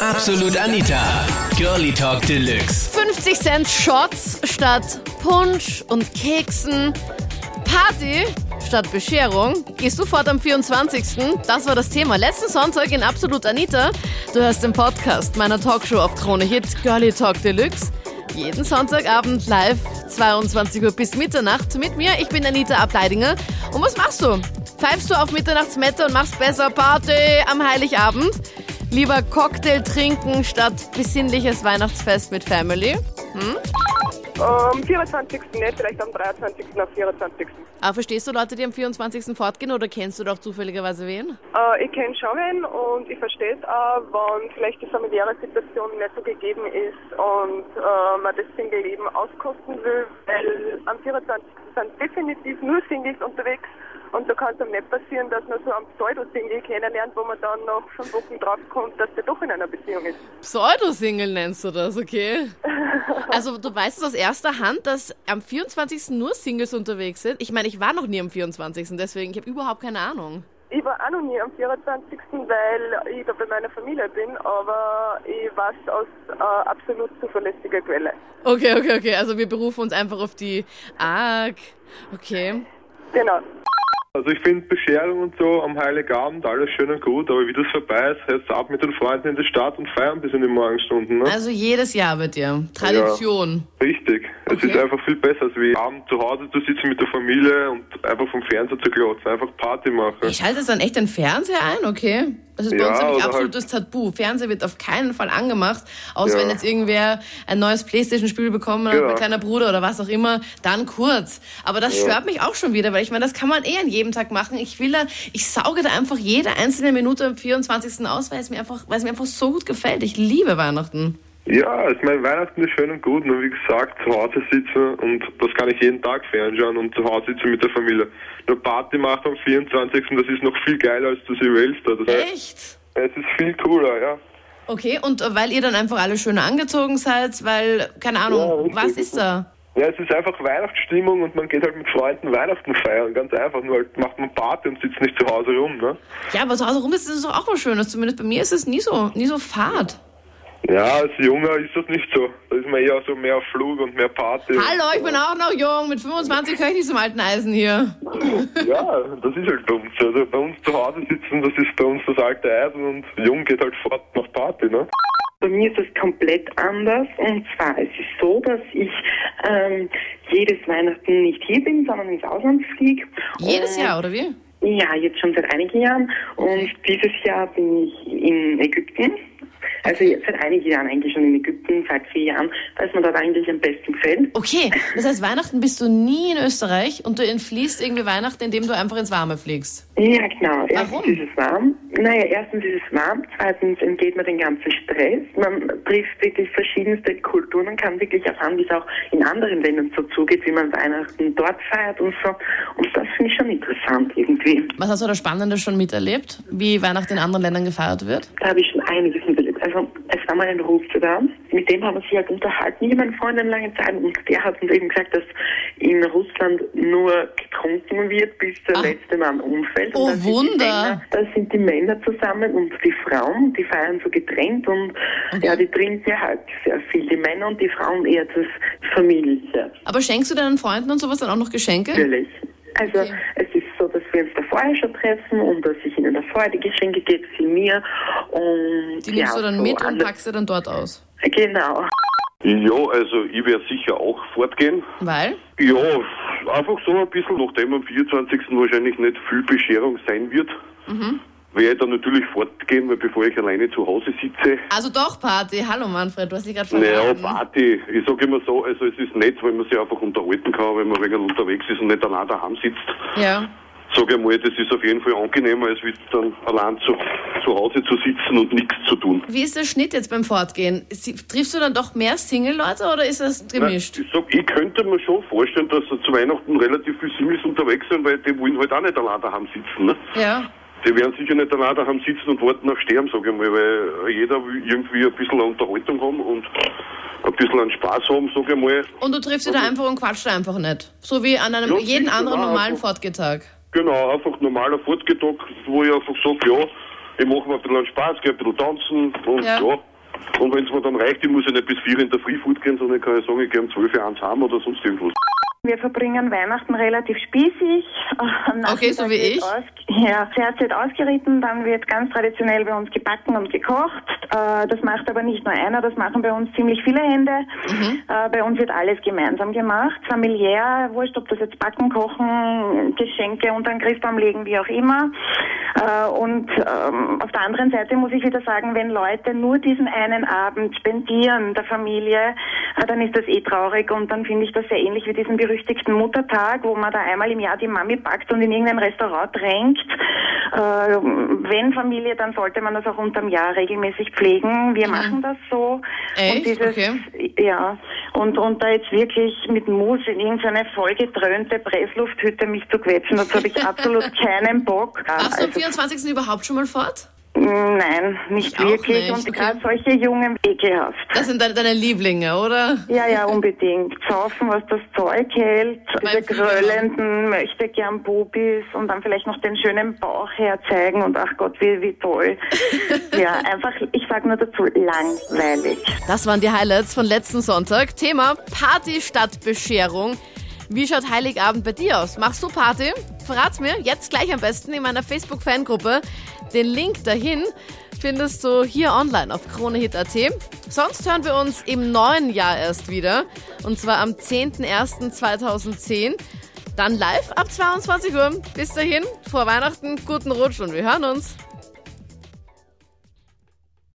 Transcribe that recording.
Absolut Anita. Girlie Talk Deluxe. 50 Cent Shots statt Punsch und Keksen. Party statt Bescherung. Gehst du fort am 24. Das war das Thema. Letzten Sonntag in Absolut Anita. Du hörst den Podcast meiner Talkshow auf Krone Hit Girlie Talk Deluxe. Jeden Sonntagabend live, 22 Uhr bis Mitternacht mit mir. Ich bin Anita Ableidinger. Und was machst du? Pfeifst du auf Mitternachtsmette und machst besser Party am Heiligabend? Lieber Cocktail trinken statt besinnliches Weihnachtsfest mit Family? Am 24. nicht, vielleicht am 23. auf 24. Aber verstehst du Leute, die am 24. fortgehen oder kennst du doch zufälligerweise wen? Äh, ich kenne schon wen und ich verstehe es auch, wenn vielleicht die familiäre Situation nicht so gegeben ist und äh, man das Single-Leben auskosten will, weil am 24. sind definitiv nur Singles unterwegs und da kann es einem nicht passieren, dass man so einen Pseudo-Single kennenlernt, wo man dann nach fünf Wochen draufkommt, dass der doch in einer Beziehung ist. Pseudo-Single nennst du das, okay? Also du weißt es aus erster Hand, dass am 24. nur Singles unterwegs sind. Ich meine, ich war noch nie am 24. Deswegen, ich habe überhaupt keine Ahnung. Ich war auch noch nie am 24., weil ich da bei meiner Familie bin, aber ich weiß aus äh, absolut zuverlässiger Quelle. Okay, okay, okay. Also wir berufen uns einfach auf die ARG. Okay. Genau. Also ich finde Bescherung und so am Heiligabend alles schön und gut, aber wie das vorbei ist, heißt ab mit den Freunden in die Stadt und feiern bis in die Morgenstunden. Ne? Also jedes Jahr bei dir. Tradition. Richtig. Es Okay. ist einfach viel besser, als wie abend zu Hause zu sitzen mit der Familie und einfach vom Fernseher zu glotzen, einfach Party machen. Ich schalte jetzt dann echt den Fernseher ein, okay? Das ist bei Ja, uns nämlich halt- absolutes Tabu. Fernseher wird auf keinen Fall angemacht, außer Ja. wenn jetzt irgendwer ein neues Playstation-Spiel bekommen hat, Genau. mein kleiner Bruder oder was auch immer, dann kurz. Aber das stört mich auch schon wieder, weil ich meine, das kann man eh an jedem Tag machen. Ich will da, ich sauge da einfach jede einzelne Minute am 24. aus, weil es mir einfach, weil es mir einfach so gut gefällt. Ich liebe Weihnachten. Ja, ich meine, Weihnachten ist schön und gut, nur wie gesagt, zu Hause sitzen und das kann ich jeden Tag fernschauen und zu Hause sitzen mit der Familie. Nur Party machen am 24. das ist noch viel geiler als zu Silvester. Das heißt, Echt? es ist viel cooler, ja. Okay, und äh, weil ihr dann einfach alle schön angezogen seid, weil, keine Ahnung, Ja, was ist da? Ja, es ist einfach Weihnachtsstimmung und man geht halt mit Freunden Weihnachten feiern, ganz einfach. Nur halt macht man Party und sitzt nicht zu Hause rum, ne? Ja, aber zu Hause rum ist es auch was Schönes. Zumindest bei mir ist es nie so, nie so fad. Ja, als Junger ist das nicht so. Da ist man eher so mehr auf Flug und mehr Party. Hallo, ich bin auch noch jung. Mit 25 gehöre ich nicht zum alten Eisen hier. Ja, das ist halt bei uns. Also bei uns zu Hause sitzen, das ist bei uns das alte Eisen und jung geht halt fort nach Party, ne? Bei mir ist es komplett anders und zwar es ist so, dass ich ähm, jedes Weihnachten nicht hier bin, sondern ins Ausland fliege. Jedes Und- Jahr, oder wie? Ja, jetzt schon seit einigen Jahren und dieses Jahr bin ich in Ägypten. Also jetzt seit einigen Jahren eigentlich schon in Ägypten, seit vier Jahren, da ist mir dort eigentlich am besten gefällt. Okay, das heißt, Weihnachten bist du nie in Österreich und du entfließt irgendwie Weihnachten, indem du einfach ins Warme fliegst. Ja, genau. Erstens Warum? ist es warm. Naja, erstens ist es warm, zweitens entgeht man den ganzen Stress. Man trifft wirklich verschiedenste Kulturen. Man kann wirklich erfahren, wie es auch in anderen Ländern so zugeht, wie man Weihnachten dort feiert und so. Und das finde ich schon interessant irgendwie. Was hast du da Spannendes schon miterlebt? Wie Weihnachten in anderen Ländern gefeiert wird? Da habe ich schon einiges miterlebt. Also es war mal ein Russe da, mit dem haben wir sich halt unterhalten, ich meine Freund eine lange Zeit und der hat uns eben gesagt, dass in Russland nur getrunken wird, bis der Ah. letzte Mann umfällt. Oh, die Wunder. Da sind die Männer zusammen und die Frauen, die feiern so getrennt und ja, die trinken ja halt sehr viel. Die Männer und die Frauen eher das Familie, Aber schenkst du deinen Freunden und sowas dann auch noch Geschenke? natürlich. Also Okay. es ist so, dass wir uns da vorher schon treffen und dass ich ihnen da vorher die Geschenke gebe, sie mir und Die nimmst ja, du dann so mit und packst sie dann dort aus. Genau. Ja, also ich werde sicher auch fortgehen. Weil? Ja, einfach so ein bisschen, nachdem am 24. wahrscheinlich nicht viel Bescherung sein wird, werde ich dann natürlich fortgehen, weil bevor ich alleine zu Hause sitze, Also doch Party. Hallo Manfred, du hast dich gerade naja, verraten. Party, ich sage immer so, also es ist nett, weil man sich einfach unterhalten kann, wenn man wegen unterwegs ist und nicht allein daheim sitzt. Ja. Sage ich mal, das ist auf jeden Fall angenehmer, als wie dann allein zu, zu Hause zu sitzen und nichts zu tun. Wie ist der Schnitt jetzt beim Fortgehen? Sie- Triffst du dann doch mehr Single-Leute oder ist das Nein, gemischt? ich sag, ich könnte mir schon vorstellen, dass zu Weihnachten relativ viele Singles unterwegs sind, weil die wollen halt auch nicht allein daheim sitzen. Ne? Ja. Die werden sicher nicht allein daheim sitzen und warten auf Sterben, sage ich mal, weil jeder will irgendwie ein bisschen Unterhaltung haben und ein bisschen einen Spaß haben, sage ich mal. Und du triffst sie da einfach und quatscht einfach nicht. So wie an einem Ja, jeden anderen normalen einfach. Fortgetag. Genau, einfach normaler Fortgetag, wo ich einfach sage, ja, ich mache mir ein bisschen Spaß, gehe ein bisschen tanzen und Ja. ja. Und wenn es mir dann reicht, ich muss ja nicht bis vier in der Früh Food gehen, sondern ich kann ja sagen, ich gehe um zwölf Uhr eins heim oder sonst irgendwas. Wir verbringen Weihnachten relativ spießig. Okay, so wie ich. Ja, zuerst wird ausgeritten, dann wird ganz traditionell bei uns gebacken und gekocht. Äh, das macht aber nicht nur einer, das machen bei uns ziemlich viele Hände. Mhm. Äh, bei uns wird alles gemeinsam gemacht, familiär, wurscht, ob das jetzt Backen, Kochen, Geschenke unter den Christbaum legen, wie auch immer. Äh, und ähm, auf der anderen Seite muss ich wieder sagen, wenn Leute nur diesen einen Abend spendieren der Familie, dann ist das eh traurig und dann finde ich das sehr ähnlich wie diesen berüchtigten Muttertag, wo man da einmal im Jahr die Mami packt und in irgendein Restaurant drängt. Äh, wenn Familie, dann sollte man das auch unterm Jahr regelmäßig pflegen. Wir machen das so. Echt? Und dieses, Okay. ja, und, und da jetzt wirklich mit Mus in irgendeine vollgedröhnte Presslufthütte mich zu quetschen, dazu habe ich absolut keinen Bock. Machst du am Also, 24. überhaupt schon mal fort? Nein, nicht Ich auch wirklich. nicht, Und okay. gerade solche Jungen ekelhaft. Das sind deine, deine Lieblinge, oder? Ja, ja, unbedingt. Saufen, was das Zeug hält, diese Flieger. gröllenden, möchte gern Bubis und dann vielleicht noch den schönen Bauch herzeigen und ach Gott, wie, wie toll. ja, einfach, ich sag nur dazu, langweilig. Das waren die Highlights von letzten Sonntag. Thema Party statt Bescherung. Wie schaut Heiligabend bei dir aus? Machst du Party? Verrat's mir jetzt gleich am besten in meiner Facebook-Fangruppe. Den Link dahin findest du hier online auf kronehit.at. Sonst hören wir uns im neuen Jahr erst wieder. Und zwar am 10.01.2010. Dann live ab 22 Uhr. Bis dahin, vor Weihnachten, guten Rutsch und wir hören uns.